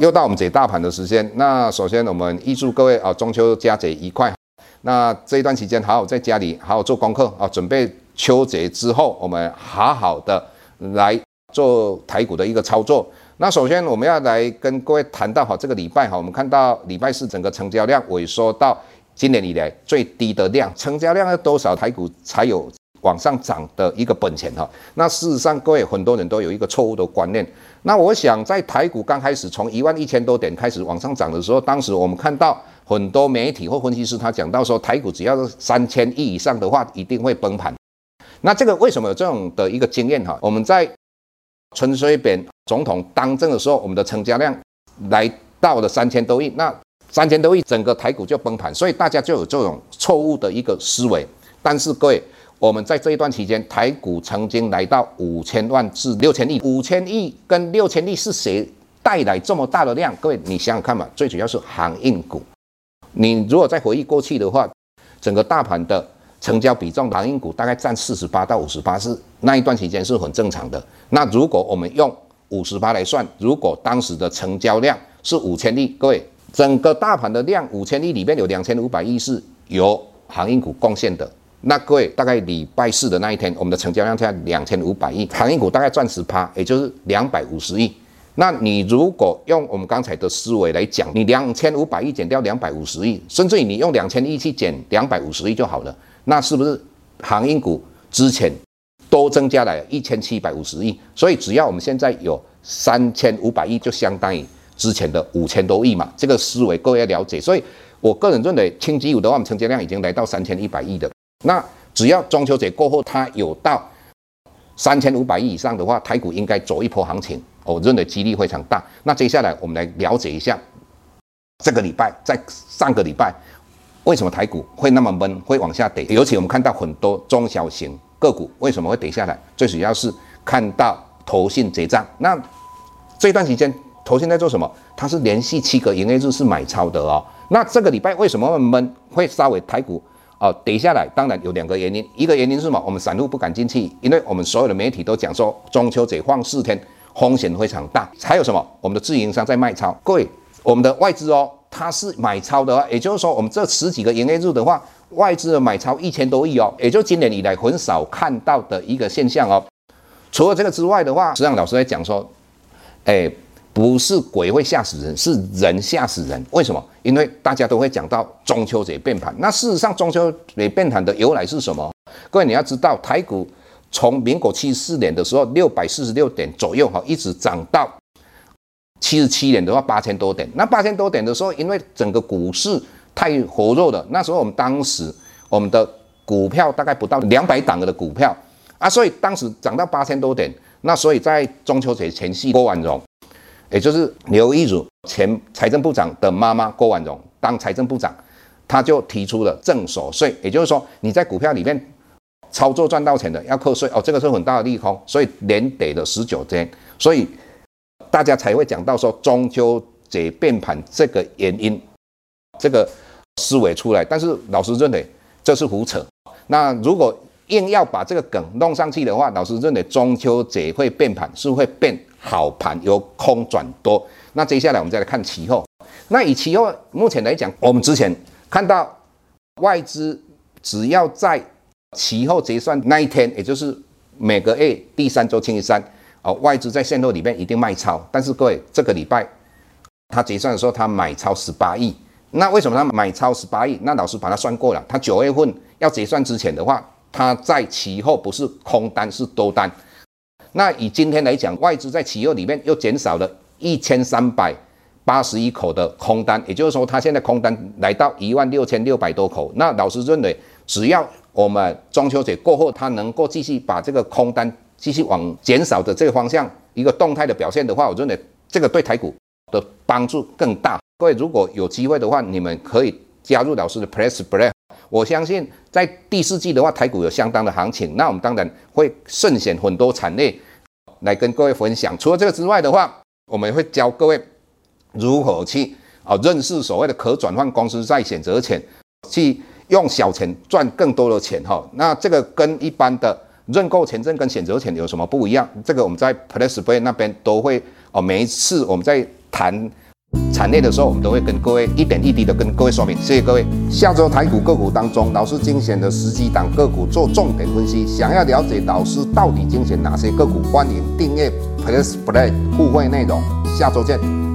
又到我们解大盘的时间。那首先，我们预祝各位啊中秋佳节愉快。那这一段期间，好好在家里好好做功课啊，准备秋节之后，我们好好的来做台股的一个操作。那首先，我们要来跟各位谈到哈，这个礼拜哈，我们看到礼拜四整个成交量萎缩到今年以来最低的量，成交量要多少台股才有往上涨的一个本钱哈？那事实上，各位很多人都有一个错误的观念。那我想，在台股刚开始从一万一千多点开始往上涨的时候，当时我们看到很多媒体或分析师他讲到说，台股只要是三千亿以上的话，一定会崩盘。那这个为什么有这种的一个经验哈？我们在陈水扁总统当政的时候，我们的成交量来到了三千多亿，那三千多亿整个台股就崩盘，所以大家就有这种错误的一个思维。但是各位。我们在这一段期间，台股曾经来到五千万至六千亿，五千亿跟六千亿是谁带来这么大的量？各位，你想想看嘛，最主要是航运股。你如果再回忆过去的话，整个大盘的成交比重，航运股大概占四十八到五十八，是那一段期间是很正常的。那如果我们用五十八来算，如果当时的成交量是五千亿，各位，整个大盘的量五千亿里面有两千五百亿是由航运股贡献的。那各位，大概礼拜四的那一天，我们的成交量在两千五百亿，航运股大概赚十趴，也就是两百五十亿。那你如果用我们刚才的思维来讲，你两千五百亿减掉两百五十亿，甚至于你用两千亿去减两百五十亿就好了，那是不是航运股之前都增加了一千七百五十亿？所以只要我们现在有三千五百亿，就相当于之前的五千多亿嘛。这个思维各位要了解。所以我个人认为，轻机股的话，我们成交量已经来到三千一百亿的。那只要中秋节过后，它有到三千五百亿以上的话，台股应该走一波行情，我认为几率非常大。那接下来我们来了解一下，这个礼拜在上个礼拜为什么台股会那么闷，会往下跌？尤其我们看到很多中小型个股为什么会跌下来？最主要是看到投信结账。那这段时间投信在做什么？它是连续七个营业日是买超的哦。那这个礼拜为什么会闷？会稍微台股？哦，跌下来当然有两个原因，一个原因是什么？我们散户不敢进去，因为我们所有的媒体都讲说中秋节放四天，风险非常大。还有什么？我们的自营商在卖超，各位，我们的外资哦，它是买超的话，也就是说我们这十几个营业日的话，外资的买超一千多亿哦，也就今年以来很少看到的一个现象哦。除了这个之外的话，实际上老师在讲说，哎。不是鬼会吓死人，是人吓死人。为什么？因为大家都会讲到中秋节变盘。那事实上，中秋节变盘的由来是什么？各位你要知道，台股从民国七十四年的时候六百四十六点左右哈，一直涨到七十七年的话八千多点。那八千多点的时候，因为整个股市太活络了，那时候我们当时我们的股票大概不到两百档的股票啊，所以当时涨到八千多点。那所以在中秋节前夕，郭婉容。也就是刘一儒前财政部长的妈妈郭婉容当财政部长，他就提出了正所税，也就是说你在股票里面操作赚到钱的要扣税哦，这个是很大的利空，所以连跌了十九天，所以大家才会讲到说中秋节变盘这个原因，这个思维出来，但是老师认为这是胡扯。那如果硬要把这个梗弄上去的话，老师认为中秋节会变盘是会变。好盘由空转多，那接下来我们再来看期货。那以期货目前来讲，我们之前看到外资只要在期货结算那一天，也就是每个月第三周星期三，哦，外资在现货里面一定卖超。但是各位，这个礼拜他结算的时候，他买超十八亿。那为什么他买超十八亿？那老师把它算过了，他九月份要结算之前的话，它在期后不是空单是多单。那以今天来讲，外资在企业里面又减少了一千三百八十一口的空单，也就是说，它现在空单来到一万六千六百多口。那老师认为，只要我们中秋节过后，它能够继续把这个空单继续往减少的这个方向一个动态的表现的话，我认为这个对台股的帮助更大。各位如果有机会的话，你们可以加入老师的 Press Play。我相信在第四季的话，台股有相当的行情。那我们当然会慎选很多产业来跟各位分享。除了这个之外的话，我们会教各位如何去啊认识所谓的可转换公司债选择权，去用小钱赚更多的钱哈。那这个跟一般的认购权证跟选择权有什么不一样？这个我们在 PressPlay 那边都会哦，每一次我们在谈。产业的时候，我们都会跟各位一点一滴的跟各位说明。谢谢各位。下周台股个股当中，老师精选的十几档个股做重点分析。想要了解老师到底精选哪些个股，欢迎订阅 PressPlay 互惠内容。下周见。